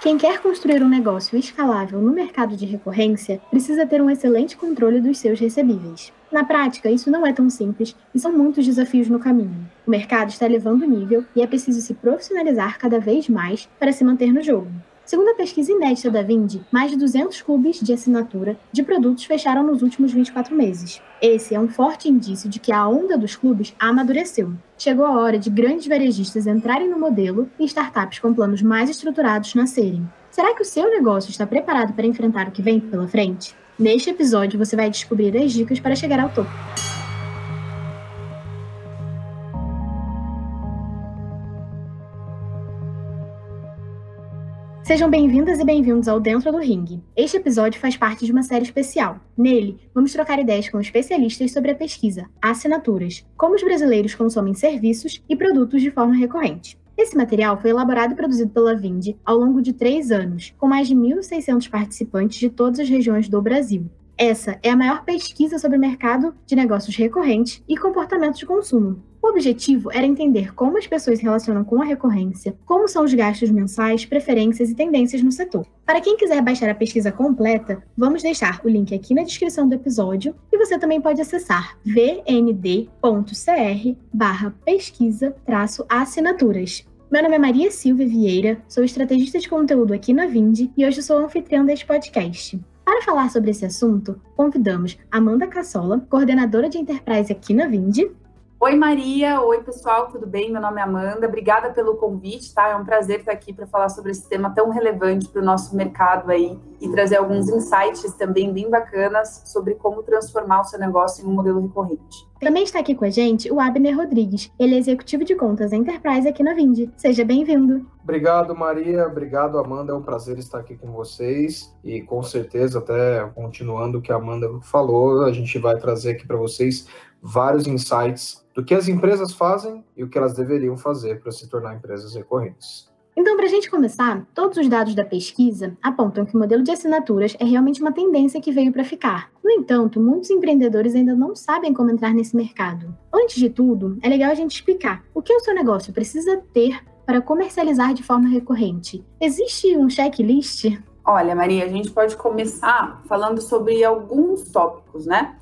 Quem quer construir um negócio escalável no mercado de recorrência precisa ter um excelente controle dos seus recebíveis. Na prática, isso não é tão simples e são muitos desafios no caminho. O mercado está elevando o nível e é preciso se profissionalizar cada vez mais para se manter no jogo. Segundo a pesquisa inédita da Vindi, mais de 200 clubes de assinatura de produtos fecharam nos últimos 24 meses. Esse é um forte indício de que a onda dos clubes amadureceu. Chegou a hora de grandes varejistas entrarem no modelo e startups com planos mais estruturados nascerem. Será que o seu negócio está preparado para enfrentar o que vem pela frente? Neste episódio, você vai descobrir as dicas para chegar ao topo. Sejam bem-vindas e bem-vindos ao Dentro do Ring. Este episódio faz parte de uma série especial. Nele, vamos trocar ideias com especialistas sobre a pesquisa, assinaturas, como os brasileiros consomem serviços e produtos de forma recorrente. Esse material foi elaborado e produzido pela Vindi ao longo de três anos, com mais de 1.600 participantes de todas as regiões do Brasil. Essa é a maior pesquisa sobre mercado de negócios recorrentes e comportamento de consumo, o objetivo era entender como as pessoas se relacionam com a recorrência, como são os gastos mensais, preferências e tendências no setor. Para quem quiser baixar a pesquisa completa, vamos deixar o link aqui na descrição do episódio e você também pode acessar vnd.cr barra pesquisa-assinaturas. Meu nome é Maria Silvia Vieira, sou estrategista de conteúdo aqui na Vindi e hoje sou anfitriã deste podcast. Para falar sobre esse assunto, convidamos Amanda Cassola, coordenadora de Enterprise aqui na Vindi, Oi, Maria. Oi, pessoal, tudo bem? Meu nome é Amanda. Obrigada pelo convite, tá? É um prazer estar aqui para falar sobre esse tema tão relevante para o nosso mercado aí e trazer alguns insights também bem bacanas sobre como transformar o seu negócio em um modelo recorrente. Também está aqui com a gente o Abner Rodrigues. Ele é executivo de contas Enterprise aqui na Vindi. Seja bem-vindo. Obrigado, Maria. Obrigado, Amanda. É um prazer estar aqui com vocês. E com certeza, até continuando o que a Amanda falou, a gente vai trazer aqui para vocês vários insights do que as empresas fazem e o que elas deveriam fazer para se tornar empresas recorrentes. Então, para a gente começar, todos os dados da pesquisa apontam que o modelo de assinaturas é realmente uma tendência que veio para ficar. No entanto, muitos empreendedores ainda não sabem como entrar nesse mercado. Antes de tudo, é legal a gente explicar o que o seu negócio precisa ter para comercializar de forma recorrente. Existe um checklist? Olha, Maria, a gente pode começar falando sobre alguns tópicos, né?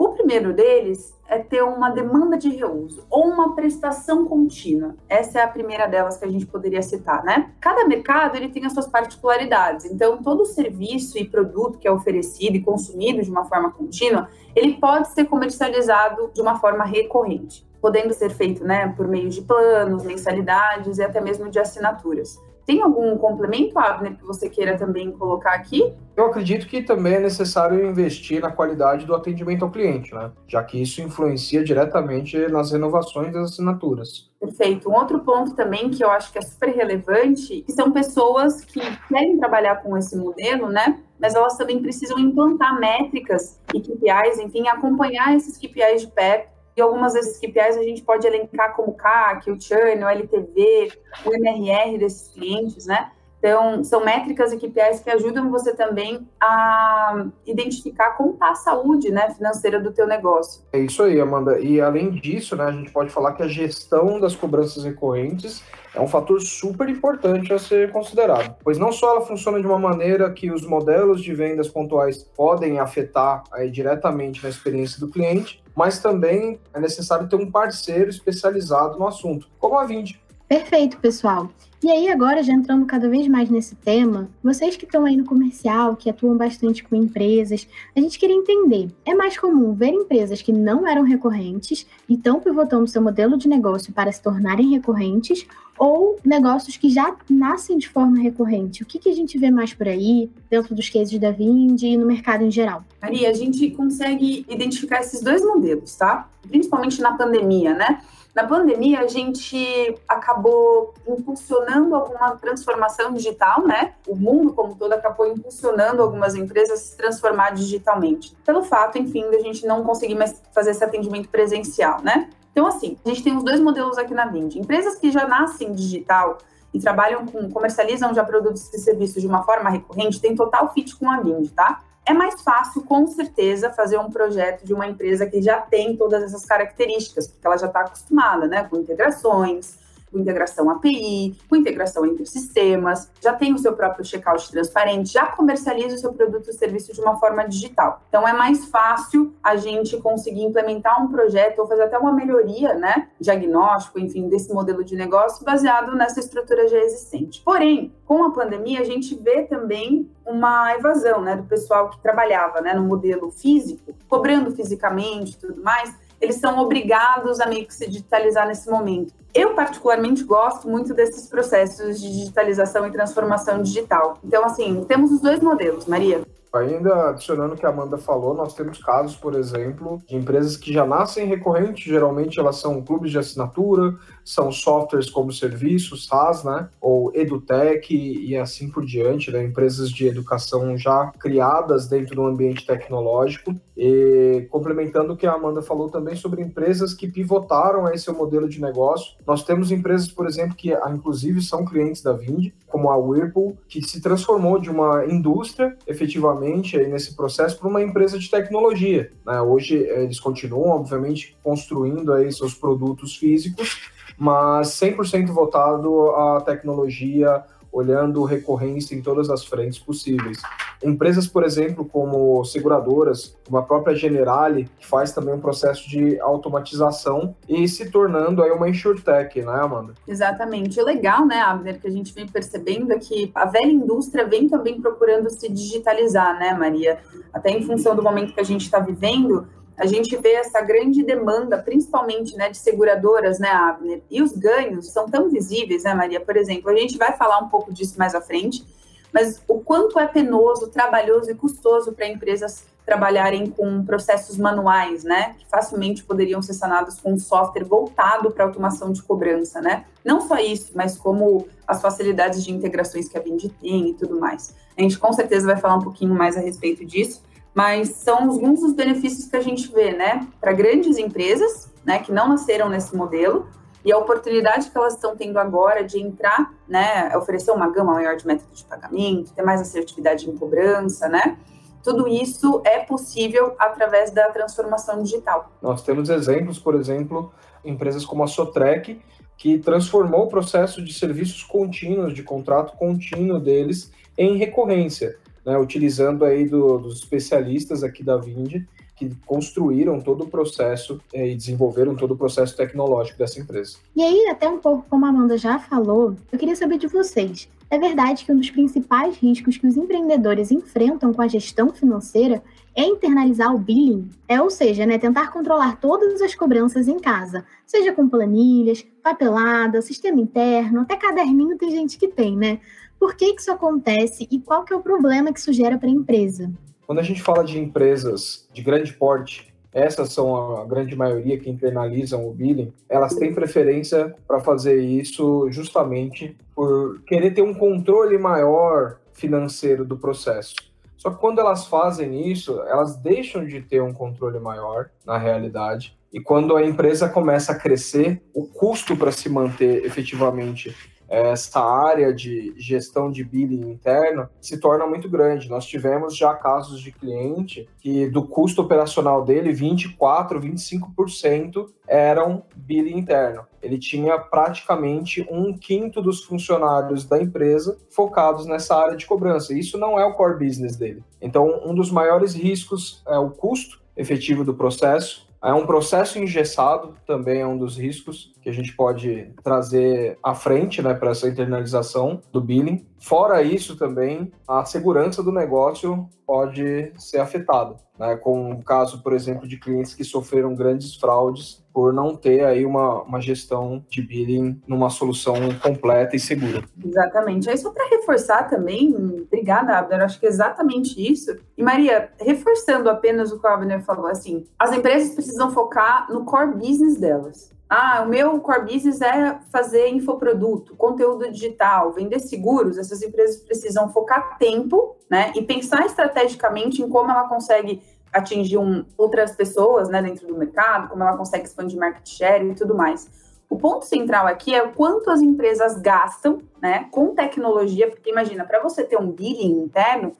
O primeiro deles é ter uma demanda de reuso ou uma prestação contínua. Essa é a primeira delas que a gente poderia citar, né? Cada mercado ele tem as suas particularidades. Então, todo serviço e produto que é oferecido e consumido de uma forma contínua, ele pode ser comercializado de uma forma recorrente, podendo ser feito, né, por meio de planos, mensalidades e até mesmo de assinaturas. Tem algum complemento, Abner, que você queira também colocar aqui? Eu acredito que também é necessário investir na qualidade do atendimento ao cliente, né? Já que isso influencia diretamente nas renovações das assinaturas. Perfeito. Um outro ponto também que eu acho que é super relevante, que são pessoas que querem trabalhar com esse modelo, né? Mas elas também precisam implantar métricas e KPIs, enfim, acompanhar esses KPIs de perto e algumas desses KPIs a gente pode elencar como CAC, o churn, o LTV, o MRR desses clientes, né? Então, são métricas e KPIs que ajudam você também a identificar como está a saúde né, financeira do teu negócio. É isso aí, Amanda. E além disso, né, a gente pode falar que a gestão das cobranças recorrentes é um fator super importante a ser considerado, pois não só ela funciona de uma maneira que os modelos de vendas pontuais podem afetar aí, diretamente na experiência do cliente, mas também é necessário ter um parceiro especializado no assunto, como a Vind. Perfeito, pessoal. E aí, agora, já entrando cada vez mais nesse tema, vocês que estão aí no comercial, que atuam bastante com empresas, a gente queria entender: é mais comum ver empresas que não eram recorrentes e estão pivotando seu modelo de negócio para se tornarem recorrentes, ou negócios que já nascem de forma recorrente? O que, que a gente vê mais por aí, dentro dos cases da Vind e no mercado em geral? Maria, a gente consegue identificar esses dois modelos, tá? Principalmente na pandemia, né? Na pandemia, a gente acabou impulsionando alguma transformação digital, né? O mundo como todo acabou impulsionando algumas empresas a se transformar digitalmente. Pelo fato, enfim, da gente não conseguir mais fazer esse atendimento presencial, né? Então, assim, a gente tem os dois modelos aqui na Vind. Empresas que já nascem digital e trabalham com, comercializam já produtos e serviços de uma forma recorrente, tem total fit com a Vind, tá? É mais fácil, com certeza, fazer um projeto de uma empresa que já tem todas essas características, porque ela já está acostumada, né, com integrações, com integração API, com integração entre sistemas, já tem o seu próprio checkout transparente, já comercializa o seu produto ou serviço de uma forma digital. Então é mais fácil a gente conseguir implementar um projeto ou fazer até uma melhoria, né, diagnóstico, enfim, desse modelo de negócio baseado nessa estrutura já existente. Porém, com a pandemia, a gente vê também uma evasão, né, do pessoal que trabalhava, né, no modelo físico, cobrando fisicamente e tudo mais, eles são obrigados a meio que se digitalizar nesse momento. Eu, particularmente, gosto muito desses processos de digitalização e transformação digital. Então, assim, temos os dois modelos, Maria. Ainda adicionando o que a Amanda falou, nós temos casos, por exemplo, de empresas que já nascem recorrentes, geralmente elas são clubes de assinatura, são softwares como serviços, SaaS, né? Ou EduTech e assim por diante, né? Empresas de educação já criadas dentro do ambiente tecnológico. E complementando o que a Amanda falou também sobre empresas que pivotaram a esse modelo de negócio. Nós temos empresas, por exemplo, que ah, inclusive são clientes da Vind, como a Whirlpool, que se transformou de uma indústria efetivamente aí nesse processo para uma empresa de tecnologia. Né? Hoje eh, eles continuam, obviamente, construindo aí seus produtos físicos, mas 100% voltado à tecnologia, olhando recorrência em todas as frentes possíveis. Empresas, por exemplo, como seguradoras, como a própria Generali, que faz também um processo de automatização e se tornando aí uma insurtech, né, Amanda? Exatamente. O legal, né, Abner, que a gente vem percebendo é que a velha indústria vem também procurando se digitalizar, né, Maria? Até em função do momento que a gente está vivendo, a gente vê essa grande demanda, principalmente né, de seguradoras, né, Abner? E os ganhos são tão visíveis, né, Maria? Por exemplo, a gente vai falar um pouco disso mais à frente, mas o quanto é penoso, trabalhoso e custoso para empresas trabalharem com processos manuais, né, que facilmente poderiam ser sanados com um software voltado para automação de cobrança, né? Não só isso, mas como as facilidades de integrações que a Vind tem e tudo mais. A gente com certeza vai falar um pouquinho mais a respeito disso, mas são alguns dos benefícios que a gente vê, né, para grandes empresas, né, que não nasceram nesse modelo, e a oportunidade que elas estão tendo agora de entrar, né, oferecer uma gama maior de métodos de pagamento, ter mais assertividade em cobrança, né, tudo isso é possível através da transformação digital. Nós temos exemplos, por exemplo, empresas como a Sotrec, que transformou o processo de serviços contínuos, de contrato contínuo deles, em recorrência né, utilizando aí do, dos especialistas aqui da Vind que construíram todo o processo é, e desenvolveram todo o processo tecnológico dessa empresa. E aí, até um pouco como a Amanda já falou, eu queria saber de vocês. É verdade que um dos principais riscos que os empreendedores enfrentam com a gestão financeira é internalizar o billing, é, ou seja, né, tentar controlar todas as cobranças em casa, seja com planilhas, papelada, sistema interno, até caderninho tem gente que tem, né? Por que, isso acontece e qual que é o problema que isso gera para a empresa? Quando a gente fala de empresas de grande porte, essas são a grande maioria que internalizam o billing, elas têm preferência para fazer isso justamente por querer ter um controle maior financeiro do processo. Só que quando elas fazem isso, elas deixam de ter um controle maior na realidade. E quando a empresa começa a crescer, o custo para se manter efetivamente essa área de gestão de billing interno se torna muito grande. Nós tivemos já casos de cliente que do custo operacional dele, 24, 25% eram billing interno. Ele tinha praticamente um quinto dos funcionários da empresa focados nessa área de cobrança. Isso não é o core business dele. Então, um dos maiores riscos é o custo efetivo do processo, é um processo engessado, também é um dos riscos que a gente pode trazer à frente né, para essa internalização do billing. Fora isso, também, a segurança do negócio pode ser afetada, né, com o caso, por exemplo, de clientes que sofreram grandes fraudes por não ter aí uma, uma gestão de billing numa solução completa e segura. Exatamente. Aí só para reforçar também, obrigada, Abner, acho que é exatamente isso. E Maria, reforçando apenas o que o Abner falou, assim, as empresas precisam focar no core business delas. Ah, o meu core business é fazer infoproduto, conteúdo digital, vender seguros. Essas empresas precisam focar tempo, né, e pensar estrategicamente em como ela consegue atingir um, outras pessoas né, dentro do mercado, como ela consegue expandir market share e tudo mais. O ponto central aqui é o quanto as empresas gastam né, com tecnologia, porque imagina, para você ter um billing interno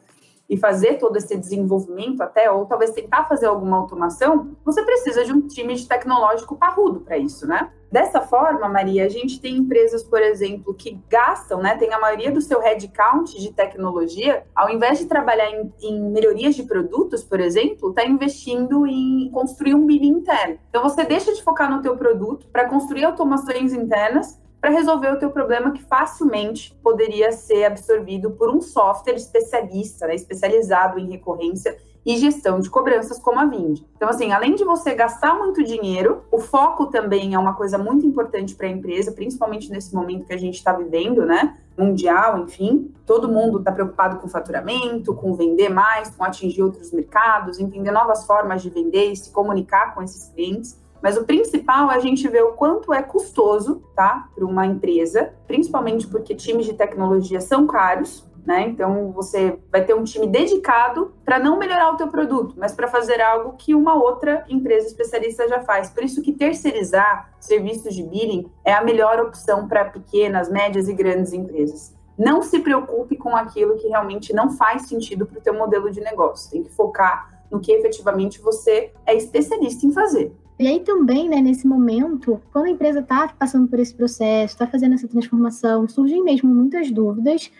e fazer todo esse desenvolvimento até, ou talvez tentar fazer alguma automação, você precisa de um time de tecnológico parrudo para isso, né? Dessa forma, Maria, a gente tem empresas, por exemplo, que gastam, né, tem a maioria do seu headcount de tecnologia, ao invés de trabalhar em, em melhorias de produtos, por exemplo, está investindo em construir um billing interno. Então, você deixa de focar no teu produto para construir automações internas para resolver o teu problema que facilmente poderia ser absorvido por um software especialista, né, especializado em recorrência e gestão de cobranças como a Vind. Então, assim, além de você gastar muito dinheiro, o foco também é uma coisa muito importante para a empresa, principalmente nesse momento que a gente está vivendo, né? Mundial, enfim. Todo mundo está preocupado com faturamento, com vender mais, com atingir outros mercados, entender novas formas de vender e se comunicar com esses clientes. Mas o principal é a gente ver o quanto é custoso, tá, para uma empresa, principalmente porque times de tecnologia são caros, né? Então você vai ter um time dedicado para não melhorar o teu produto, mas para fazer algo que uma outra empresa especialista já faz. Por isso que terceirizar serviços de billing é a melhor opção para pequenas, médias e grandes empresas. Não se preocupe com aquilo que realmente não faz sentido para o teu modelo de negócio. Tem que focar no que efetivamente você é especialista em fazer. E aí também, né, nesse momento, quando a empresa está passando por esse processo, está fazendo essa transformação, surgem mesmo muitas dúvidas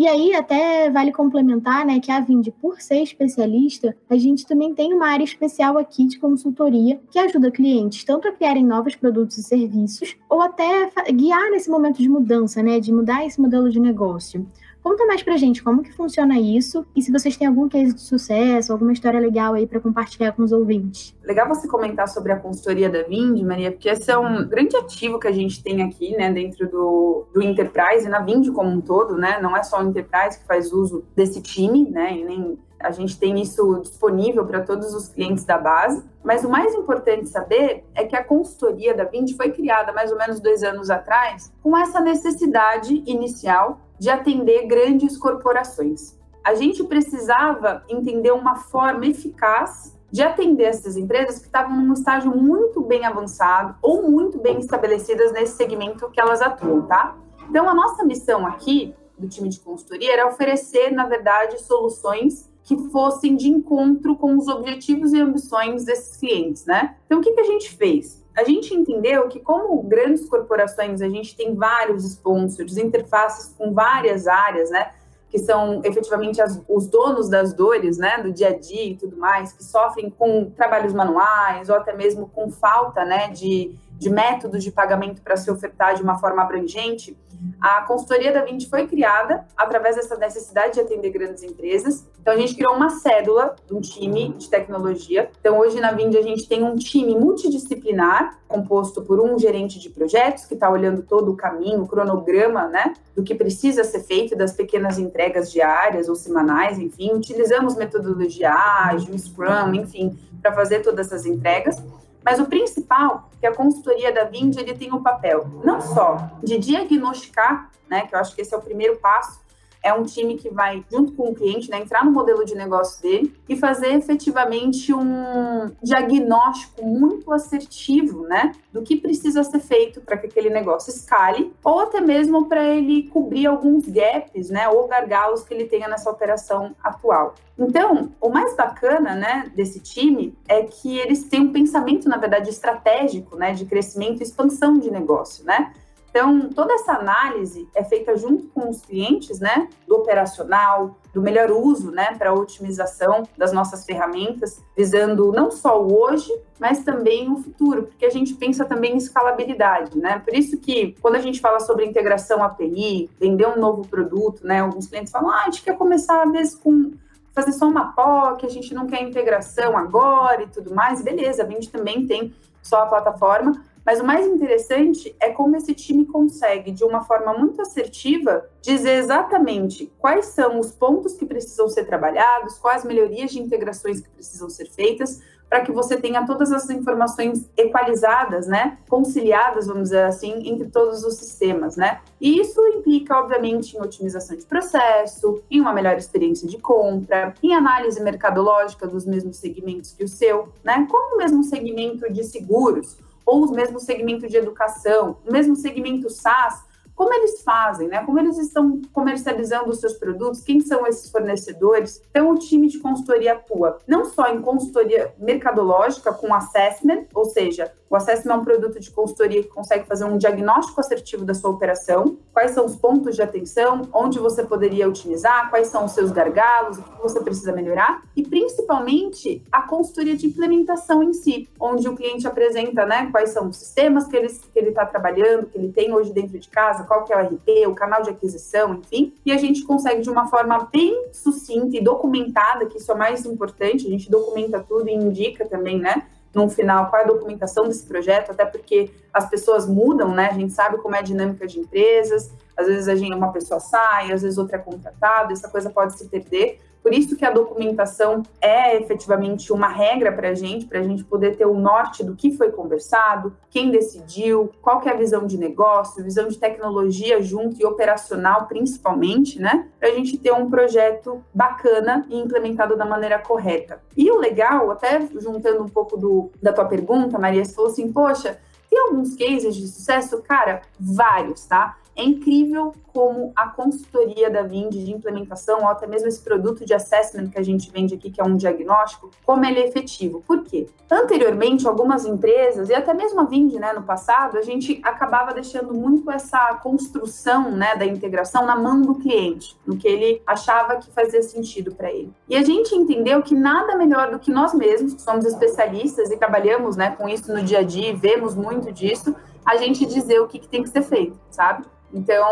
e aí, até vale complementar, né, que a Vind, por ser especialista, a gente também tem uma área especial aqui de consultoria que ajuda clientes tanto a criarem novos produtos e serviços, ou até guiar nesse momento de mudança, né, de mudar esse modelo de negócio. Conta mais pra gente como que funciona isso e se vocês têm algum case de sucesso, alguma história legal aí para compartilhar com os ouvintes. Legal você comentar sobre a consultoria da Vind, Maria, porque esse é um grande ativo que a gente tem aqui, né, dentro do, do Enterprise, na Vind como um todo, né, não é só o Enterprise que faz uso desse time, né, e nem a gente tem isso disponível para todos os clientes da base. Mas o mais importante saber é que a consultoria da Vind foi criada mais ou menos dois anos atrás com essa necessidade inicial de atender grandes corporações. A gente precisava entender uma forma eficaz de atender essas empresas que estavam num estágio muito bem avançado ou muito bem estabelecidas nesse segmento que elas atuam, tá? Então, a nossa missão aqui do time de consultoria era oferecer, na verdade, soluções que fossem de encontro com os objetivos e ambições desses clientes, né? Então, o que, que a gente fez? A gente entendeu que, como grandes corporações, a gente tem vários sponsors, interfaces com várias áreas, né? Que são efetivamente as, os donos das dores, né? Do dia a dia e tudo mais, que sofrem com trabalhos manuais ou até mesmo com falta, né? De, de métodos de pagamento para se ofertar de uma forma abrangente. A consultoria da Vind foi criada através dessa necessidade de atender grandes empresas. Então, a gente criou uma cédula um time de tecnologia. Então, hoje na Vind, a gente tem um time multidisciplinar, composto por um gerente de projetos, que está olhando todo o caminho, o cronograma, né, do que precisa ser feito, das pequenas entregas diárias ou semanais, enfim. Utilizamos metodologia ágil, Scrum, enfim, para fazer todas essas entregas. Mas o principal, que a consultoria da Vind, ele tem o papel não só de diagnosticar, né, que eu acho que esse é o primeiro passo, é um time que vai, junto com o cliente, né, entrar no modelo de negócio dele e fazer efetivamente um diagnóstico muito assertivo, né, do que precisa ser feito para que aquele negócio escale, ou até mesmo para ele cobrir alguns gaps, né, ou gargalos que ele tenha nessa operação atual. Então, o mais bacana, né, desse time é que eles têm um pensamento, na verdade, estratégico, né, de crescimento e expansão de negócio, né? Então, toda essa análise é feita junto com os clientes, né, do operacional, do melhor uso, né, para a otimização das nossas ferramentas, visando não só o hoje, mas também o futuro, porque a gente pensa também em escalabilidade, né? Por isso que quando a gente fala sobre integração API, vender um novo produto, né, alguns clientes falam: "Ah, a gente quer começar às vezes com fazer só uma POC, a gente não quer integração agora e tudo mais". Beleza, a gente também tem só a plataforma, mas o mais interessante é como esse time consegue, de uma forma muito assertiva, dizer exatamente quais são os pontos que precisam ser trabalhados, quais melhorias de integrações que precisam ser feitas, para que você tenha todas as informações equalizadas, né, conciliadas, vamos dizer assim, entre todos os sistemas, né? E isso implica, obviamente, em otimização de processo, em uma melhor experiência de compra, em análise mercadológica dos mesmos segmentos que o seu, né? Como o mesmo segmento de seguros ou o mesmo segmento de educação, o mesmo segmento SaaS, como eles fazem, né? Como eles estão comercializando os seus produtos, quem são esses fornecedores. Então, o time de consultoria atua não só em consultoria mercadológica com assessment, ou seja, o assessment é um produto de consultoria que consegue fazer um diagnóstico assertivo da sua operação, quais são os pontos de atenção, onde você poderia otimizar, quais são os seus gargalos, o que você precisa melhorar, e principalmente a consultoria de implementação em si, onde o cliente apresenta né, quais são os sistemas que ele está tá trabalhando, que ele tem hoje dentro de casa, qual que é o RP, o canal de aquisição, enfim, e a gente consegue de uma forma bem sucinta e documentada, que isso é mais importante, a gente documenta tudo e indica também, né? no final qual é a documentação desse projeto, até porque as pessoas mudam, né? A gente sabe como é a dinâmica de empresas, às vezes a gente, uma pessoa sai, às vezes outra é contratada, essa coisa pode se perder. Por isso que a documentação é efetivamente uma regra para a gente, para a gente poder ter o norte do que foi conversado, quem decidiu, qual que é a visão de negócio, visão de tecnologia junto e operacional principalmente, né? Para a gente ter um projeto bacana e implementado da maneira correta. E o legal, até juntando um pouco do, da tua pergunta, Maria, você falou assim, poxa, tem alguns cases de sucesso? Cara, vários, tá? É incrível como a consultoria da Vind de implementação, ou até mesmo esse produto de assessment que a gente vende aqui, que é um diagnóstico, como ele é efetivo. Por quê? Anteriormente, algumas empresas, e até mesmo a Vind, né, no passado, a gente acabava deixando muito essa construção né, da integração na mão do cliente, no que ele achava que fazia sentido para ele. E a gente entendeu que nada melhor do que nós mesmos, que somos especialistas e trabalhamos né, com isso no dia a dia, e vemos muito disso, a gente dizer o que, que tem que ser feito, sabe? Então,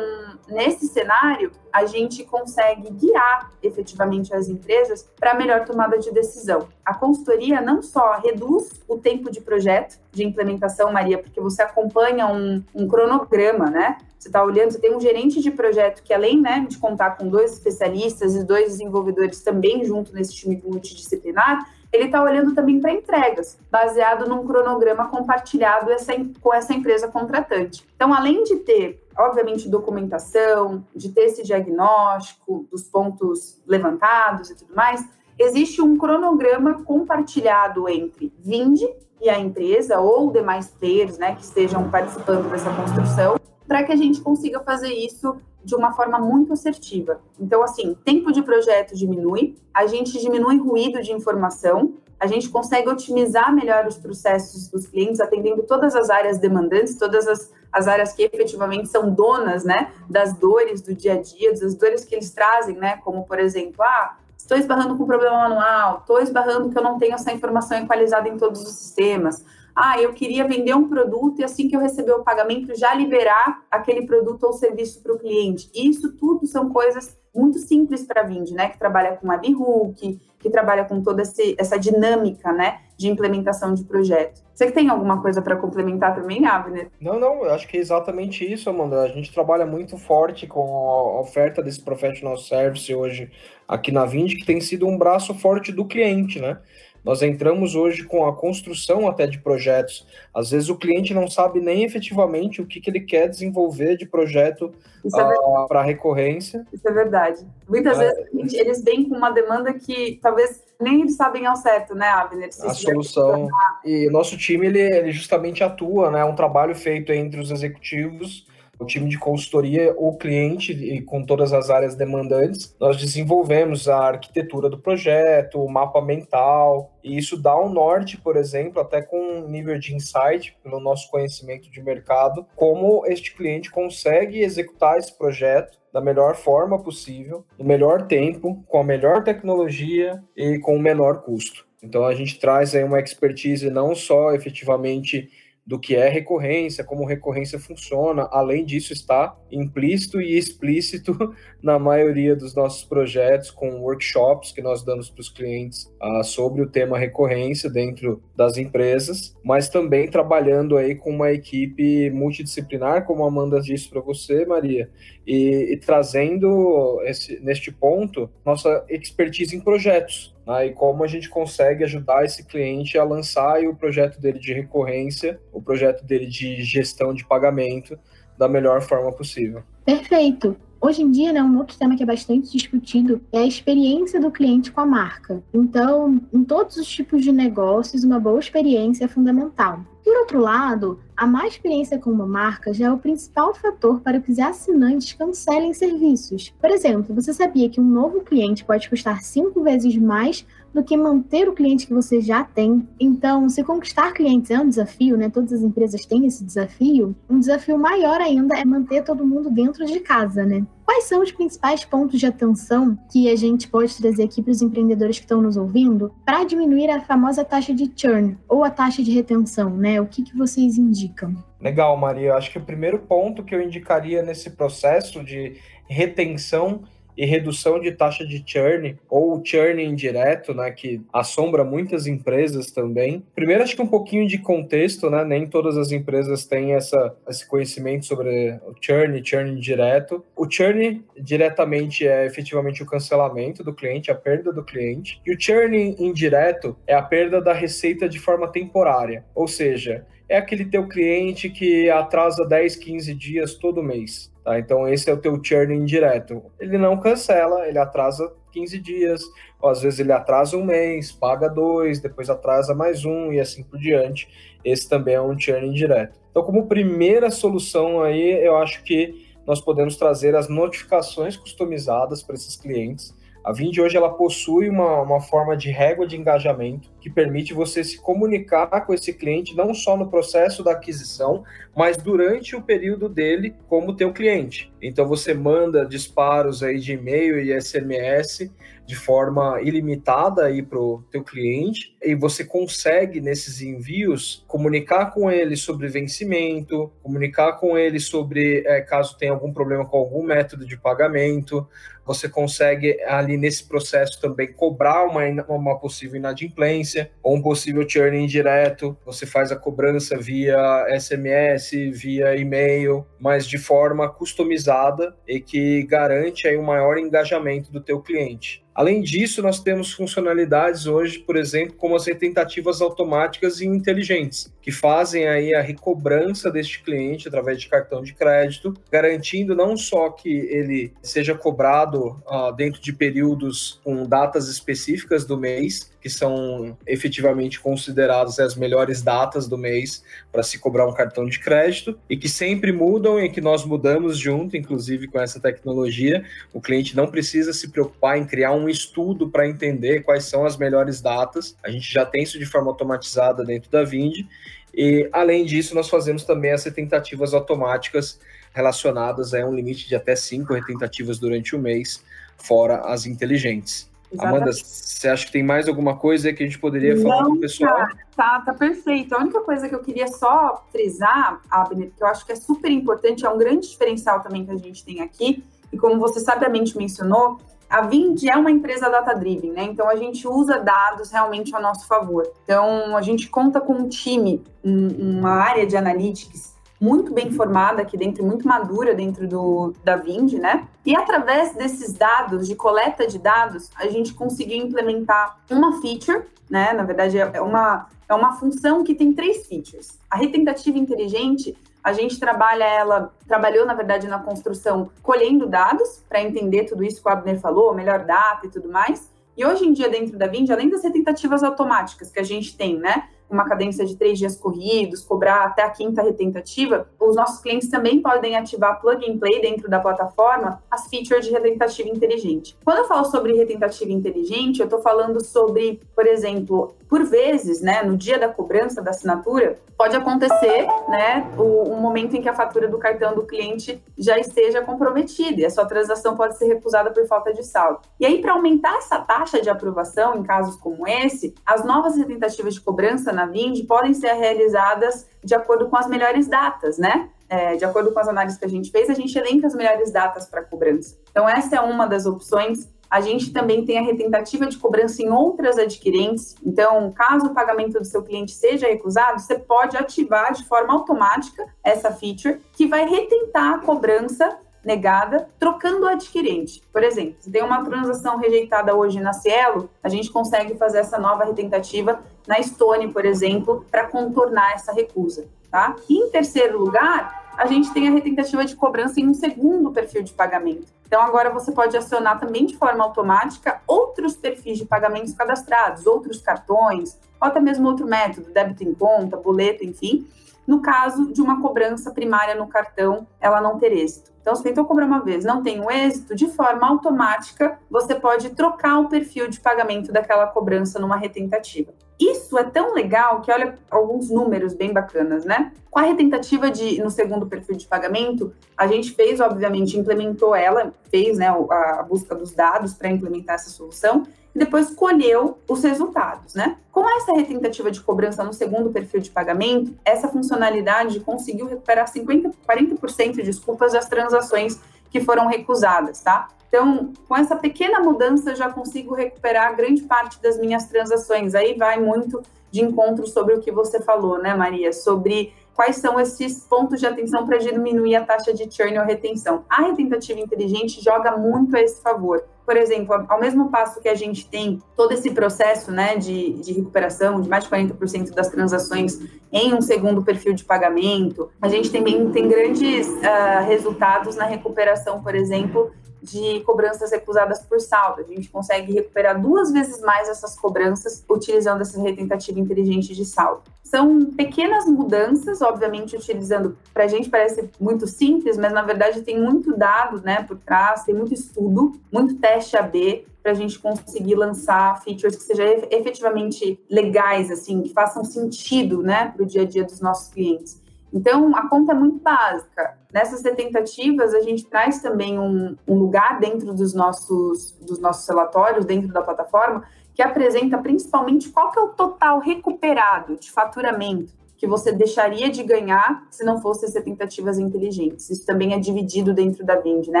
nesse cenário, a gente consegue guiar efetivamente as empresas para melhor tomada de decisão. A consultoria não só reduz o tempo de projeto de implementação, Maria, porque você acompanha um, um cronograma, né? Você está olhando, você tem um gerente de projeto que, além né, de contar com dois especialistas e dois desenvolvedores também junto nesse time multidisciplinar, ele está olhando também para entregas, baseado num cronograma compartilhado essa, com essa empresa contratante. Então, além de ter, obviamente, documentação, de ter esse diagnóstico dos pontos levantados e tudo mais, existe um cronograma compartilhado entre Vinde e a empresa ou demais players né, que estejam participando dessa construção, para que a gente consiga fazer isso de uma forma muito assertiva. Então, assim, tempo de projeto diminui, a gente diminui ruído de informação, a gente consegue otimizar melhor os processos dos clientes, atendendo todas as áreas demandantes, todas as, as áreas que efetivamente são donas, né, das dores do dia a dia, das dores que eles trazem, né, como, por exemplo, ah, estou esbarrando com problema manual, estou esbarrando que eu não tenho essa informação equalizada em todos os sistemas, ah, eu queria vender um produto e assim que eu receber o pagamento já liberar aquele produto ou serviço para o cliente. Isso tudo são coisas muito simples para a Vind, né? Que trabalha com webhook, que trabalha com toda esse, essa dinâmica, né? De implementação de projeto. Você que tem alguma coisa para complementar também, Abner? Não, não, eu acho que é exatamente isso, Amanda. A gente trabalha muito forte com a oferta desse Professional Service hoje aqui na Vind, que tem sido um braço forte do cliente, né? Nós entramos hoje com a construção até de projetos. Às vezes o cliente não sabe nem efetivamente o que, que ele quer desenvolver de projeto é ah, para recorrência. Isso é verdade. Muitas é. vezes eles vêm com uma demanda que talvez nem eles sabem ao certo, né, Abner? a solução. E nosso time, ele, ele justamente atua, né? É um trabalho feito entre os executivos o time de consultoria, o cliente e com todas as áreas demandantes, nós desenvolvemos a arquitetura do projeto, o mapa mental, e isso dá um norte, por exemplo, até com um nível de insight, pelo nosso conhecimento de mercado, como este cliente consegue executar esse projeto da melhor forma possível, no melhor tempo, com a melhor tecnologia e com o menor custo. Então a gente traz aí uma expertise não só efetivamente do que é recorrência, como recorrência funciona. Além disso, está implícito e explícito na maioria dos nossos projetos, com workshops que nós damos para os clientes uh, sobre o tema recorrência dentro das empresas, mas também trabalhando aí com uma equipe multidisciplinar, como a Amanda disse para você, Maria, e, e trazendo esse, neste ponto nossa expertise em projetos né, e como a gente consegue ajudar esse cliente a lançar o projeto dele de recorrência, o projeto dele de gestão de pagamento da melhor forma possível. Perfeito. Hoje em dia, né, um outro tema que é bastante discutido é a experiência do cliente com a marca. Então, em todos os tipos de negócios, uma boa experiência é fundamental. Por outro lado, a má experiência com uma marca já é o principal fator para que os assinantes cancelem serviços. Por exemplo, você sabia que um novo cliente pode custar cinco vezes mais do que manter o cliente que você já tem. Então, se conquistar clientes é um desafio, né? Todas as empresas têm esse desafio. Um desafio maior ainda é manter todo mundo dentro de casa, né? Quais são os principais pontos de atenção que a gente pode trazer aqui para os empreendedores que estão nos ouvindo para diminuir a famosa taxa de churn ou a taxa de retenção, né? O que, que vocês indicam? Legal, Maria. Acho que o primeiro ponto que eu indicaria nesse processo de retenção e redução de taxa de churn ou churn indireto, né, que assombra muitas empresas também. Primeiro, acho que um pouquinho de contexto, né, nem todas as empresas têm essa, esse conhecimento sobre o churn, churn indireto. O churn diretamente é efetivamente o cancelamento do cliente, a perda do cliente, e o churn indireto é a perda da receita de forma temporária, ou seja, é aquele teu cliente que atrasa 10, 15 dias todo mês. Tá? Então, esse é o teu churn indireto. Ele não cancela, ele atrasa 15 dias, ou às vezes ele atrasa um mês, paga dois, depois atrasa mais um e assim por diante. Esse também é um churn indireto. Então, como primeira solução aí, eu acho que nós podemos trazer as notificações customizadas para esses clientes. A Vind hoje ela possui uma, uma forma de régua de engajamento que permite você se comunicar com esse cliente não só no processo da aquisição, mas durante o período dele como teu cliente. Então você manda disparos aí de e-mail e SMS de forma ilimitada aí para o teu cliente e você consegue nesses envios comunicar com ele sobre vencimento, comunicar com ele sobre é, caso tenha algum problema com algum método de pagamento, você consegue ali nesse processo também cobrar uma, uma possível inadimplência ou um possível churn indireto, você faz a cobrança via SMS, via e-mail, mas de forma customizada e que garante aí um maior engajamento do teu cliente. Além disso, nós temos funcionalidades hoje, por exemplo, como as tentativas automáticas e inteligentes, que fazem aí a recobrança deste cliente através de cartão de crédito, garantindo não só que ele seja cobrado uh, dentro de períodos com datas específicas do mês, que são efetivamente consideradas as melhores datas do mês para se cobrar um cartão de crédito e que sempre mudam e que nós mudamos junto, inclusive com essa tecnologia. O cliente não precisa se preocupar em criar um estudo para entender quais são as melhores datas. A gente já tem isso de forma automatizada dentro da Vind. E, além disso, nós fazemos também as tentativas automáticas relacionadas a um limite de até cinco tentativas durante o mês, fora as inteligentes. Exatamente. Amanda, você acha que tem mais alguma coisa que a gente poderia Não, falar com o pessoal? Cara, tá, tá perfeito. A única coisa que eu queria só frisar, Abner, que eu acho que é super importante, é um grande diferencial também que a gente tem aqui, e como você sabiamente mencionou, a Vind é uma empresa data-driven, né? Então a gente usa dados realmente a nosso favor. Então a gente conta com um time, um, uma área de analytics muito bem formada aqui dentro, muito madura dentro do, da Vind, né? E através desses dados, de coleta de dados, a gente conseguiu implementar uma feature, né? Na verdade, é uma, é uma função que tem três features. A retentativa inteligente, a gente trabalha ela, trabalhou, na verdade, na construção colhendo dados para entender tudo isso que o Abner falou, melhor data e tudo mais. E hoje em dia, dentro da Vind, além das retentativas automáticas que a gente tem, né? Uma cadência de três dias corridos, cobrar até a quinta retentativa, os nossos clientes também podem ativar plug and play dentro da plataforma as features de retentativa inteligente. Quando eu falo sobre retentativa inteligente, eu estou falando sobre, por exemplo, por vezes, né, no dia da cobrança da assinatura, pode acontecer, né, o, um momento em que a fatura do cartão do cliente já esteja comprometida e a sua transação pode ser recusada por falta de saldo. E aí, para aumentar essa taxa de aprovação em casos como esse, as novas retentativas de cobrança na Vind podem ser realizadas de acordo com as melhores datas, né? É, de acordo com as análises que a gente fez, a gente elenca as melhores datas para cobrança. Então, essa é uma das opções a gente também tem a retentativa de cobrança em outras adquirentes. Então, caso o pagamento do seu cliente seja recusado, você pode ativar de forma automática essa feature que vai retentar a cobrança negada, trocando o adquirente. Por exemplo, se tem uma transação rejeitada hoje na Cielo, a gente consegue fazer essa nova retentativa na Stone, por exemplo, para contornar essa recusa. Tá? Em terceiro lugar, a gente tem a retentativa de cobrança em um segundo perfil de pagamento. Então, agora você pode acionar também de forma automática outros perfis de pagamentos cadastrados, outros cartões, ou até mesmo outro método, débito em conta, boleto, enfim, no caso de uma cobrança primária no cartão, ela não ter êxito. Então, se tentou cobrar uma vez, não tem o êxito, de forma automática, você pode trocar o perfil de pagamento daquela cobrança numa retentativa. Isso é tão legal que olha alguns números bem bacanas, né? Com a retentativa de no segundo perfil de pagamento, a gente fez, obviamente, implementou ela, fez né, a busca dos dados para implementar essa solução e depois colheu os resultados, né? Com essa retentativa de cobrança no segundo perfil de pagamento, essa funcionalidade conseguiu recuperar 50, 40% de desculpas das transações que foram recusadas, tá? Então, com essa pequena mudança, eu já consigo recuperar grande parte das minhas transações. Aí vai muito de encontro sobre o que você falou, né, Maria? Sobre quais são esses pontos de atenção para diminuir a taxa de churn ou retenção. A retentativa inteligente joga muito a esse favor. Por exemplo, ao mesmo passo que a gente tem todo esse processo né, de, de recuperação de mais de 40% das transações em um segundo perfil de pagamento, a gente também tem grandes uh, resultados na recuperação, por exemplo, de cobranças recusadas por saldo. A gente consegue recuperar duas vezes mais essas cobranças utilizando essa retentativa inteligente de saldo. São pequenas mudanças, obviamente, utilizando. Para a gente parece muito simples, mas na verdade tem muito dado né, por trás, tem muito estudo, muito teste AB para a gente conseguir lançar features que sejam efetivamente legais, assim, que façam sentido né, para o dia a dia dos nossos clientes. Então, a conta é muito básica. Nessas tentativas, a gente traz também um, um, lugar dentro dos nossos, dos nossos relatórios, dentro da plataforma, que apresenta principalmente qual que é o total recuperado de faturamento que você deixaria de ganhar se não fossem as tentativas inteligentes. Isso também é dividido dentro da Vind, né?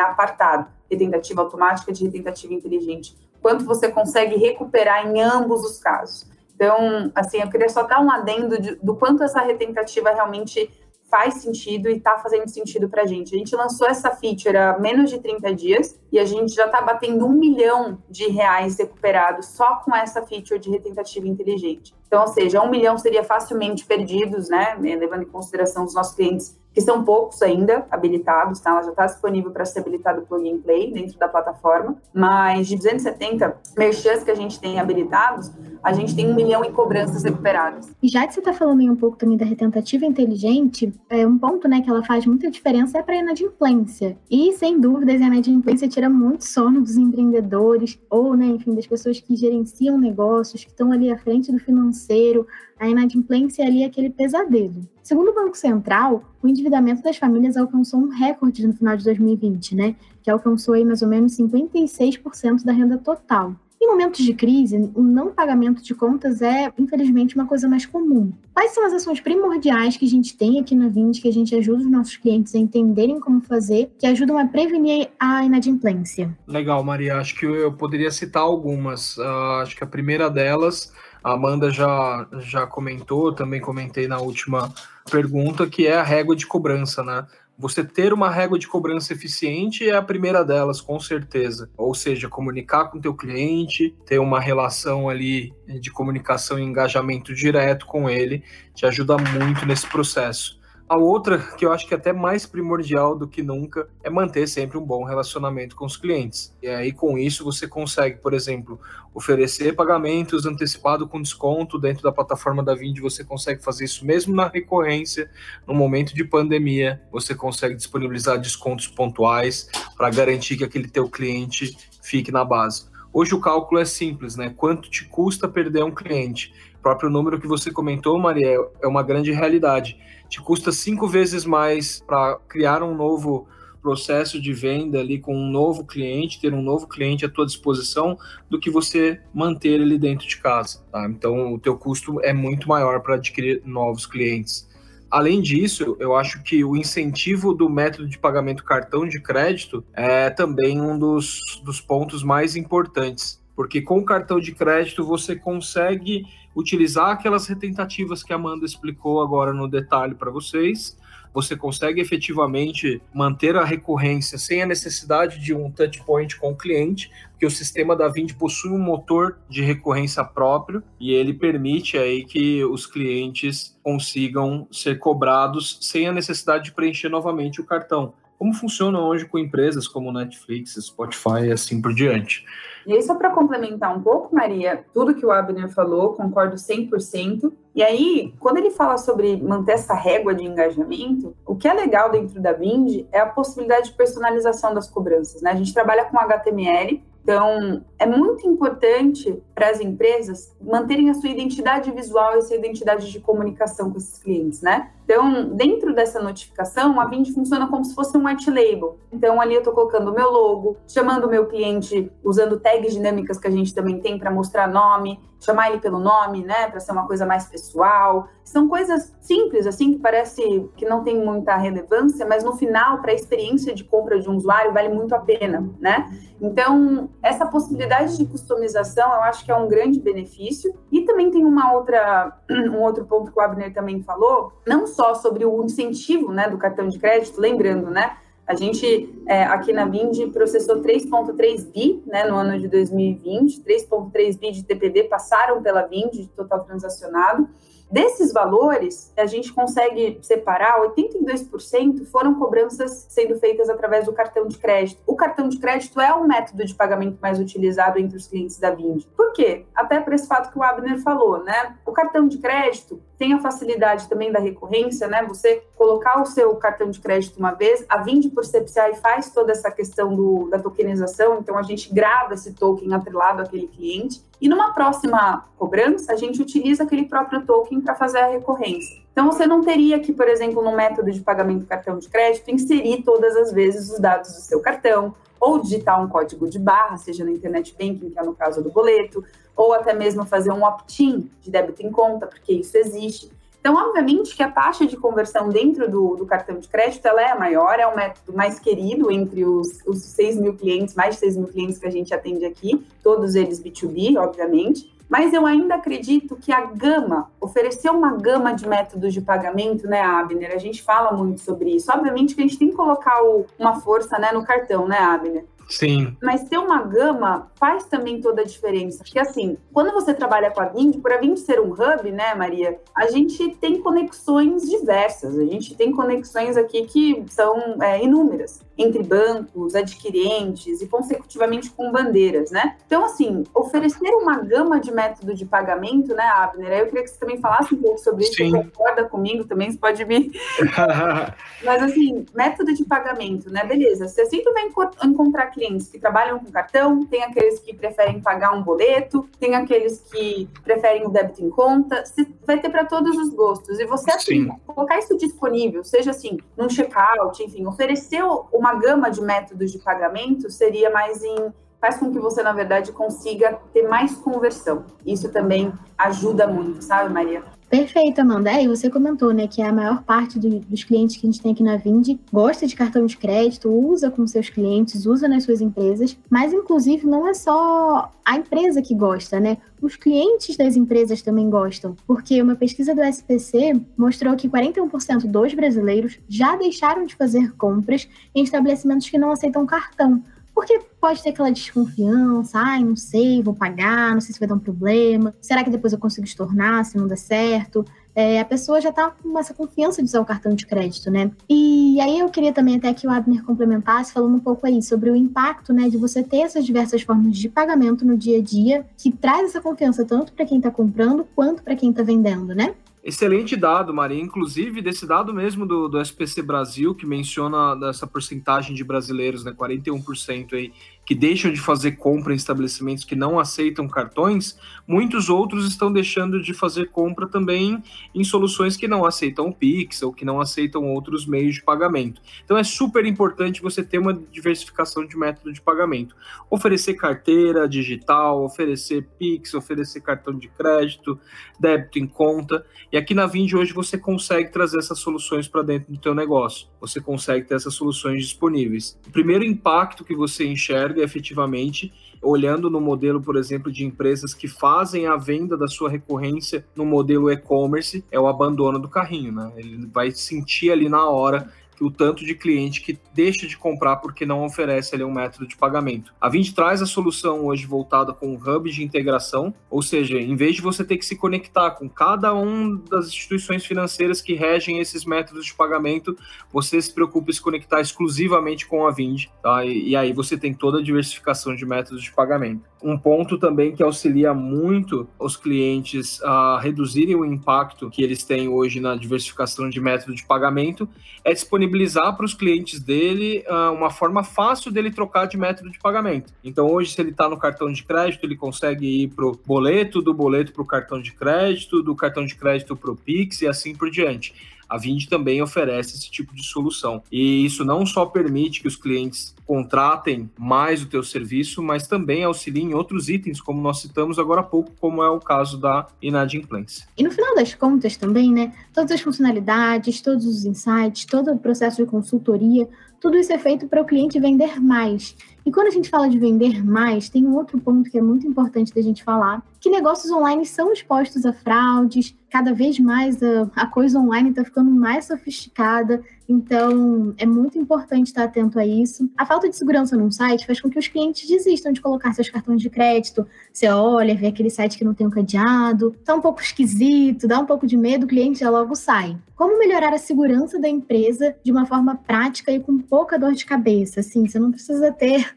Apartado, tentativa automática de tentativa inteligente. Quanto você consegue recuperar em ambos os casos. Então, assim, eu queria só dar um adendo de, do quanto essa retentativa realmente faz sentido e está fazendo sentido para a gente. A gente lançou essa feature há menos de 30 dias e a gente já está batendo um milhão de reais recuperados só com essa feature de retentativa inteligente. Então, ou seja, um milhão seria facilmente perdidos, né? Levando em consideração os nossos clientes que são poucos ainda habilitados, tá? Ela já está disponível para ser habilitado plug and play dentro da plataforma, mas de 270 merchants que a gente tem habilitados, a gente tem um milhão em cobranças recuperadas. E já que você está falando aí um pouco também da retentativa inteligente, é um ponto, né, que ela faz muita diferença é para a inadimplência. E, sem dúvidas, a inadimplência tira muito sono dos empreendedores ou, né, enfim, das pessoas que gerenciam negócios, que estão ali à frente do financeiro, a inadimplência ali é aquele pesadelo. Segundo o Banco Central, o endividamento das famílias alcançou um recorde no final de 2020, né? Que alcançou aí mais ou menos 56% da renda total. Em momentos de crise, o não pagamento de contas é, infelizmente, uma coisa mais comum. Quais são as ações primordiais que a gente tem aqui na Vind, que a gente ajuda os nossos clientes a entenderem como fazer, que ajudam a prevenir a inadimplência? Legal, Maria. Acho que eu poderia citar algumas. Uh, acho que a primeira delas a Amanda já, já comentou, também comentei na última pergunta, que é a régua de cobrança, né? Você ter uma régua de cobrança eficiente é a primeira delas, com certeza. Ou seja, comunicar com o teu cliente, ter uma relação ali de comunicação e engajamento direto com ele, te ajuda muito nesse processo. A outra, que eu acho que é até mais primordial do que nunca, é manter sempre um bom relacionamento com os clientes. E aí, com isso, você consegue, por exemplo, oferecer pagamentos antecipados com desconto dentro da plataforma da Vind. Você consegue fazer isso mesmo na recorrência, no momento de pandemia. Você consegue disponibilizar descontos pontuais para garantir que aquele teu cliente fique na base. Hoje o cálculo é simples, né? Quanto te custa perder um cliente? O próprio número que você comentou, Maria, é uma grande realidade te custa cinco vezes mais para criar um novo processo de venda ali com um novo cliente, ter um novo cliente à tua disposição, do que você manter ele dentro de casa. Tá? Então, o teu custo é muito maior para adquirir novos clientes. Além disso, eu acho que o incentivo do método de pagamento cartão de crédito é também um dos, dos pontos mais importantes, porque com o cartão de crédito você consegue utilizar aquelas retentativas que a Amanda explicou agora no detalhe para vocês, você consegue efetivamente manter a recorrência sem a necessidade de um touch point com o cliente, porque o sistema da Vind possui um motor de recorrência próprio e ele permite aí que os clientes consigam ser cobrados sem a necessidade de preencher novamente o cartão como funciona hoje com empresas como Netflix, Spotify e assim por diante. E aí, só para complementar um pouco, Maria, tudo que o Abner falou, concordo 100%. E aí, quando ele fala sobre manter essa régua de engajamento, o que é legal dentro da Vind é a possibilidade de personalização das cobranças. Né? A gente trabalha com HTML, então, é muito importante para as empresas manterem a sua identidade visual e sua identidade de comunicação com esses clientes, né? Então, dentro dessa notificação, a Vind funciona como se fosse um white label. Então, ali eu estou colocando o meu logo, chamando o meu cliente, usando tags dinâmicas que a gente também tem para mostrar nome, chamar ele pelo nome, né, para ser uma coisa mais pessoal. São coisas simples, assim, que parece que não tem muita relevância, mas no final, para a experiência de compra de um usuário, vale muito a pena, né? Então, essa possibilidade de customização, eu acho que é um grande benefício. E também tem uma outra, um outro ponto que o Abner também falou, não sobre o incentivo, né, do cartão de crédito, lembrando, né, a gente, é, aqui na Vind, processou 3,3 bi né, no ano de 2020, 3,3 bi de TPD passaram pela Vind de total transacionado. Desses valores, a gente consegue separar 82% foram cobranças sendo feitas através do cartão de crédito. O cartão de crédito é o método de pagamento mais utilizado entre os clientes da Vind. Por quê? Até por esse fato que o Abner falou, né? O cartão de crédito tem a facilidade também da recorrência, né? Você colocar o seu cartão de crédito uma vez, a Vind por CPCI faz toda essa questão do, da tokenização, então a gente grava esse token atrelado àquele cliente e numa próxima cobrança a gente utiliza aquele próprio token para fazer a recorrência. Então você não teria que, por exemplo, no método de pagamento cartão de crédito, inserir todas as vezes os dados do seu cartão, ou digitar um código de barra, seja no internet banking, que é no caso do boleto, ou até mesmo fazer um opt-in de débito em conta, porque isso existe. Então, obviamente que a taxa de conversão dentro do, do, cartão de crédito ela é maior, é o método mais querido entre os, os 6 mil clientes, mais de 6 mil clientes que a gente atende aqui, todos eles B2B, obviamente. Mas eu ainda acredito que a gama, oferecer uma gama de métodos de pagamento, né, Abner? A gente fala muito sobre isso. Obviamente que a gente tem que colocar o, uma força né, no cartão, né, Abner? Sim. Mas ter uma gama faz também toda a diferença. Porque, assim, quando você trabalha com a Vind, por a Vind ser um hub, né, Maria, a gente tem conexões diversas. A gente tem conexões aqui que são é, inúmeras entre bancos, adquirentes e consecutivamente com bandeiras, né? Então, assim, oferecer uma gama de método de pagamento, né, Abner? Eu queria que você também falasse um pouco sobre isso. Sim. Você concorda comigo também? Você pode vir. Mas, assim, método de pagamento, né? Beleza, você sempre vai encontrar clientes que trabalham com cartão, tem aqueles que preferem pagar um boleto, tem aqueles que preferem o débito em conta. Você vai ter para todos os gostos. E você, assim, Sim. colocar isso disponível, seja assim, num checkout, enfim, oferecer uma uma gama de métodos de pagamento seria mais em faz com que você, na verdade, consiga ter mais conversão. Isso também ajuda muito, sabe, Maria? Perfeito, Amanda. É, e você comentou, né, que a maior parte do, dos clientes que a gente tem aqui na Vind gosta de cartão de crédito, usa com seus clientes, usa nas suas empresas, mas inclusive não é só a empresa que gosta, né? Os clientes das empresas também gostam, porque uma pesquisa do SPC mostrou que 41% dos brasileiros já deixaram de fazer compras em estabelecimentos que não aceitam cartão porque pode ter aquela desconfiança, ai, não sei, vou pagar, não sei se vai dar um problema, será que depois eu consigo estornar se não der certo? É, a pessoa já tá com essa confiança de usar o cartão de crédito, né? E aí eu queria também até que o Abner complementasse falando um pouco aí sobre o impacto, né, de você ter essas diversas formas de pagamento no dia a dia, que traz essa confiança tanto para quem está comprando quanto para quem está vendendo, né? Excelente dado, Maria. Inclusive, desse dado mesmo do, do SPC Brasil, que menciona dessa porcentagem de brasileiros, né, 41% aí, que deixam de fazer compra em estabelecimentos que não aceitam cartões, muitos outros estão deixando de fazer compra também em soluções que não aceitam o Pix ou que não aceitam outros meios de pagamento. Então é super importante você ter uma diversificação de método de pagamento. Oferecer carteira digital, oferecer Pix, oferecer cartão de crédito, débito em conta. E aqui na Vind hoje você consegue trazer essas soluções para dentro do teu negócio. Você consegue ter essas soluções disponíveis. O primeiro impacto que você enxerga enxerga efetivamente olhando no modelo, por exemplo, de empresas que fazem a venda da sua recorrência no modelo e-commerce, é o abandono do carrinho, né? Ele vai sentir ali na hora o tanto de cliente que deixa de comprar porque não oferece ali um método de pagamento. A Vind traz a solução hoje voltada com um hub de integração, ou seja, em vez de você ter que se conectar com cada uma das instituições financeiras que regem esses métodos de pagamento, você se preocupa em se conectar exclusivamente com a Vind, tá? E, e aí você tem toda a diversificação de métodos de pagamento. Um ponto também que auxilia muito os clientes a reduzirem o impacto que eles têm hoje na diversificação de método de pagamento é disponibilizar para os clientes dele uh, uma forma fácil dele trocar de método de pagamento. Então, hoje, se ele está no cartão de crédito, ele consegue ir para o boleto, do boleto para o cartão de crédito, do cartão de crédito para o Pix e assim por diante a Vind também oferece esse tipo de solução. E isso não só permite que os clientes contratem mais o teu serviço, mas também auxilia em outros itens, como nós citamos agora há pouco, como é o caso da inadimplência. E no final das contas também, né, todas as funcionalidades, todos os insights, todo o processo de consultoria, tudo isso é feito para o cliente vender mais. E quando a gente fala de vender mais, tem um outro ponto que é muito importante da gente falar, que negócios online são expostos a fraudes, cada vez mais a, a coisa online está ficando mais sofisticada, então é muito importante estar atento a isso. A falta de segurança num site faz com que os clientes desistam de colocar seus cartões de crédito. Você olha, vê aquele site que não tem um cadeado, tá um pouco esquisito, dá um pouco de medo, o cliente já logo sai. Como melhorar a segurança da empresa de uma forma prática e com pouca dor de cabeça? Assim, você não precisa ter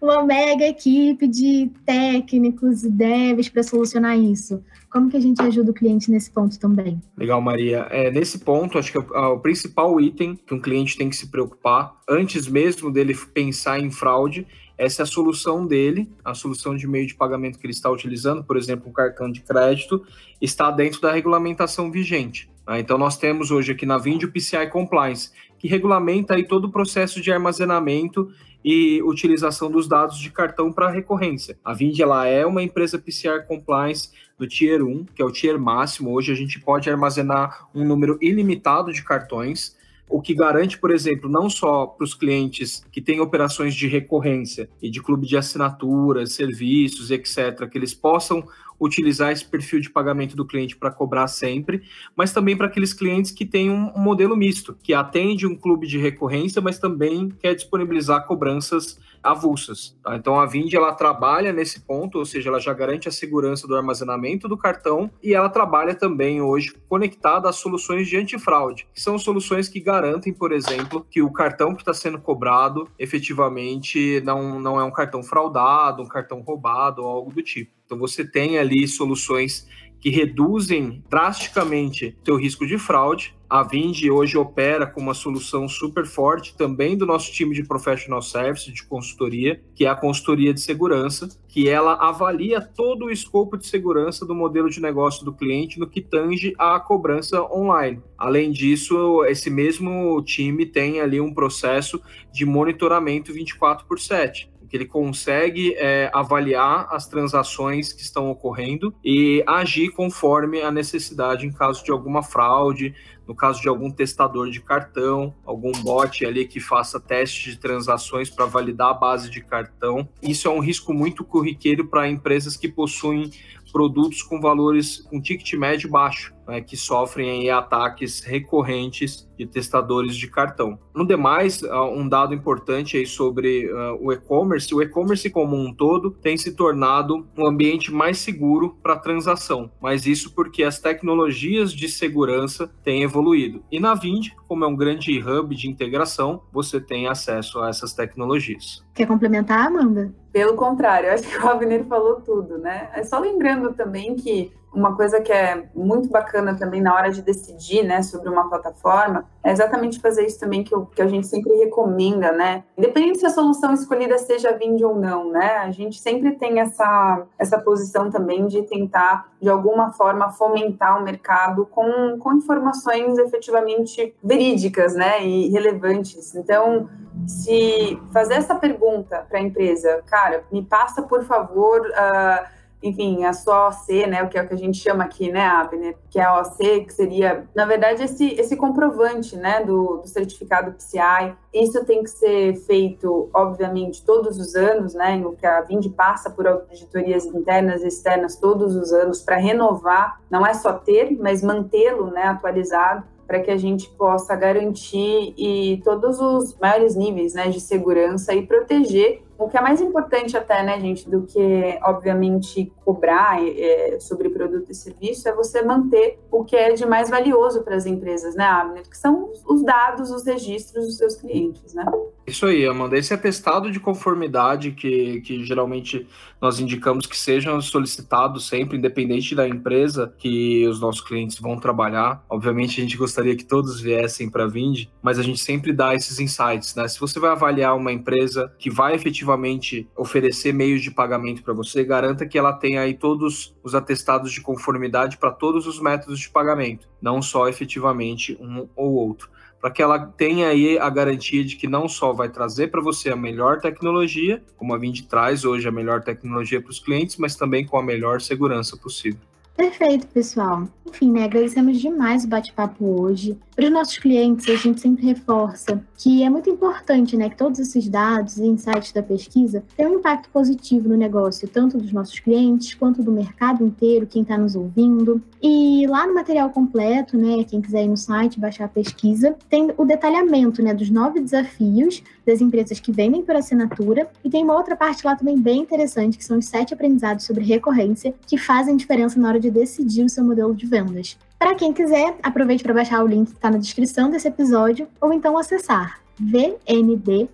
uma mega equipe de técnicos e devs para solucionar isso. Como que a gente ajuda o cliente nesse ponto também? Legal, Maria. É, nesse ponto, acho que o, o principal item que um cliente tem que se preocupar, antes mesmo dele pensar em fraude, essa é a solução dele, a solução de meio de pagamento que ele está utilizando, por exemplo, o cartão de crédito, está dentro da regulamentação vigente. Né? Então, nós temos hoje aqui na Vind o PCI Compliance, que regulamenta aí todo o processo de armazenamento e utilização dos dados de cartão para recorrência. A Vind ela é uma empresa PCR compliance do Tier 1, que é o tier máximo. Hoje a gente pode armazenar um número ilimitado de cartões, o que garante, por exemplo, não só para os clientes que têm operações de recorrência e de clube de assinaturas, serviços, etc., que eles possam utilizar esse perfil de pagamento do cliente para cobrar sempre, mas também para aqueles clientes que têm um modelo misto, que atende um clube de recorrência, mas também quer disponibilizar cobranças avulsas. Tá? Então a Vind ela trabalha nesse ponto, ou seja, ela já garante a segurança do armazenamento do cartão e ela trabalha também hoje conectada às soluções de antifraude, que são soluções que garantem, por exemplo, que o cartão que está sendo cobrado efetivamente não, não é um cartão fraudado, um cartão roubado ou algo do tipo. Então você tem ali soluções que reduzem drasticamente o teu risco de fraude. A Vind hoje opera com uma solução super forte também do nosso time de professional service, de consultoria, que é a consultoria de segurança, que ela avalia todo o escopo de segurança do modelo de negócio do cliente no que tange à cobrança online. Além disso, esse mesmo time tem ali um processo de monitoramento 24 por 7 que ele consegue é, avaliar as transações que estão ocorrendo e agir conforme a necessidade em caso de alguma fraude, no caso de algum testador de cartão, algum bot ali que faça teste de transações para validar a base de cartão. Isso é um risco muito corriqueiro para empresas que possuem produtos com valores com ticket médio baixo, né, que sofrem ataques recorrentes de testadores de cartão. No demais, ah, um dado importante aí sobre uh, o e-commerce, o e-commerce como um todo tem se tornado um ambiente mais seguro para transação, mas isso porque as tecnologias de segurança têm evoluído. E na Vind, como é um grande hub de integração, você tem acesso a essas tecnologias. Quer complementar, Amanda? Pelo contrário, acho que o Avner falou tudo, né? É só lembrando também que uma coisa que é muito bacana também na hora de decidir, né, sobre uma plataforma, é exatamente fazer isso também que, eu, que a gente sempre recomenda, né? Independente se a solução escolhida seja Vind ou não, né? A gente sempre tem essa, essa posição também de tentar, de alguma forma, fomentar o mercado com, com informações efetivamente verídicas, né, e relevantes. Então, se fazer essa pergunta para a empresa, cara, me passa, por favor... Uh, enfim, a sua OC, né, o que é o que a gente chama aqui, né, Abner, que é a OC, que seria, na verdade, esse, esse comprovante, né, do, do certificado PCI. Isso tem que ser feito, obviamente, todos os anos, né, o que a Vind passa por auditorias internas e externas todos os anos para renovar, não é só ter, mas mantê-lo, né, atualizado para que a gente possa garantir e todos os maiores níveis né, de segurança e proteger o que é mais importante até, né, gente, do que, obviamente, cobrar é, sobre produto e serviço, é você manter o que é de mais valioso para as empresas, né, Abner? Que são os dados, os registros dos seus clientes, né? Isso aí, Amanda. Esse atestado de conformidade que, que geralmente nós indicamos que sejam solicitados sempre, independente da empresa que os nossos clientes vão trabalhar. Obviamente, a gente gostaria que todos viessem para a Vind, mas a gente sempre dá esses insights, né? Se você vai avaliar uma empresa que vai efetivamente oferecer meios de pagamento para você, garanta que ela tenha aí todos os atestados de conformidade para todos os métodos de pagamento, não só efetivamente um ou outro para que ela tenha aí a garantia de que não só vai trazer para você a melhor tecnologia, como a Vind traz hoje a melhor tecnologia para os clientes, mas também com a melhor segurança possível. Perfeito, pessoal. Enfim, né, agradecemos demais o bate-papo hoje. Para os nossos clientes, a gente sempre reforça que é muito importante né, que todos esses dados e insights da pesquisa tenham um impacto positivo no negócio, tanto dos nossos clientes quanto do mercado inteiro, quem está nos ouvindo. E lá no material completo, né, quem quiser ir no site baixar a pesquisa, tem o detalhamento né, dos nove desafios das empresas que vendem por assinatura. E tem uma outra parte lá também bem interessante, que são os sete aprendizados sobre recorrência que fazem diferença na hora de decidir o seu modelo de vendas. Para quem quiser, aproveite para baixar o link que está na descrição desse episódio ou então acessar vnd.cr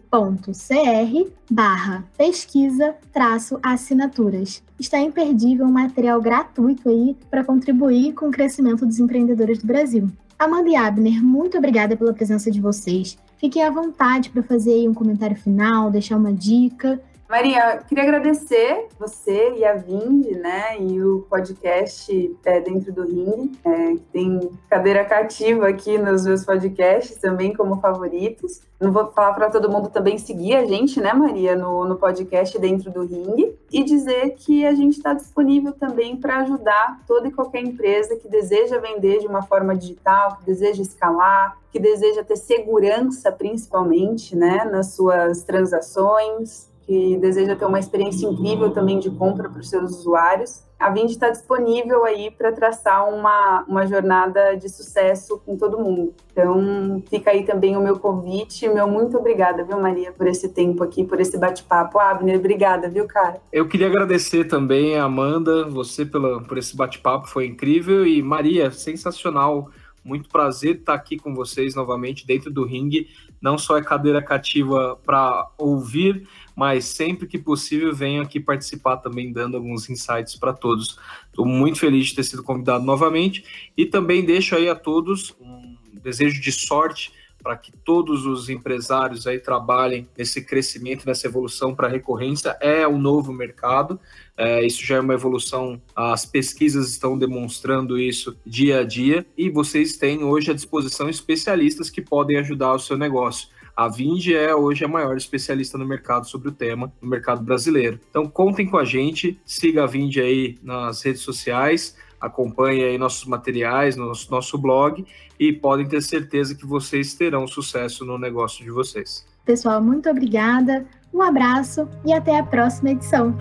barra pesquisa traço assinaturas. Está imperdível um material gratuito aí para contribuir com o crescimento dos empreendedores do Brasil. Amanda e Abner, muito obrigada pela presença de vocês. Fiquem à vontade para fazer um comentário final, deixar uma dica Maria, queria agradecer você e a Vind, né, e o podcast é, Dentro do Ring, é, que tem cadeira cativa aqui nos meus podcasts também como favoritos. Não vou falar para todo mundo também seguir a gente, né, Maria, no, no podcast Dentro do Ring, e dizer que a gente está disponível também para ajudar toda e qualquer empresa que deseja vender de uma forma digital, que deseja escalar, que deseja ter segurança, principalmente, né, nas suas transações que deseja ter uma experiência incrível também de compra para os seus usuários. A Vind está disponível aí para traçar uma, uma jornada de sucesso com todo mundo. Então, fica aí também o meu convite. Meu muito obrigada, viu, Maria, por esse tempo aqui, por esse bate-papo. Abner, obrigada, viu, cara? Eu queria agradecer também a Amanda, você pela, por esse bate-papo, foi incrível. E Maria, sensacional. Muito prazer estar aqui com vocês novamente dentro do ringue. Não só é cadeira cativa para ouvir, mas sempre que possível venho aqui participar também, dando alguns insights para todos. Estou muito feliz de ter sido convidado novamente e também deixo aí a todos um desejo de sorte para que todos os empresários aí trabalhem nesse crescimento, nessa evolução para recorrência. É o novo mercado, é, isso já é uma evolução, as pesquisas estão demonstrando isso dia a dia e vocês têm hoje à disposição especialistas que podem ajudar o seu negócio. A Vind é hoje a maior especialista no mercado sobre o tema, no mercado brasileiro. Então contem com a gente, siga a Vind aí nas redes sociais, acompanhe aí nossos materiais, nosso, nosso blog e podem ter certeza que vocês terão sucesso no negócio de vocês. Pessoal, muito obrigada, um abraço e até a próxima edição.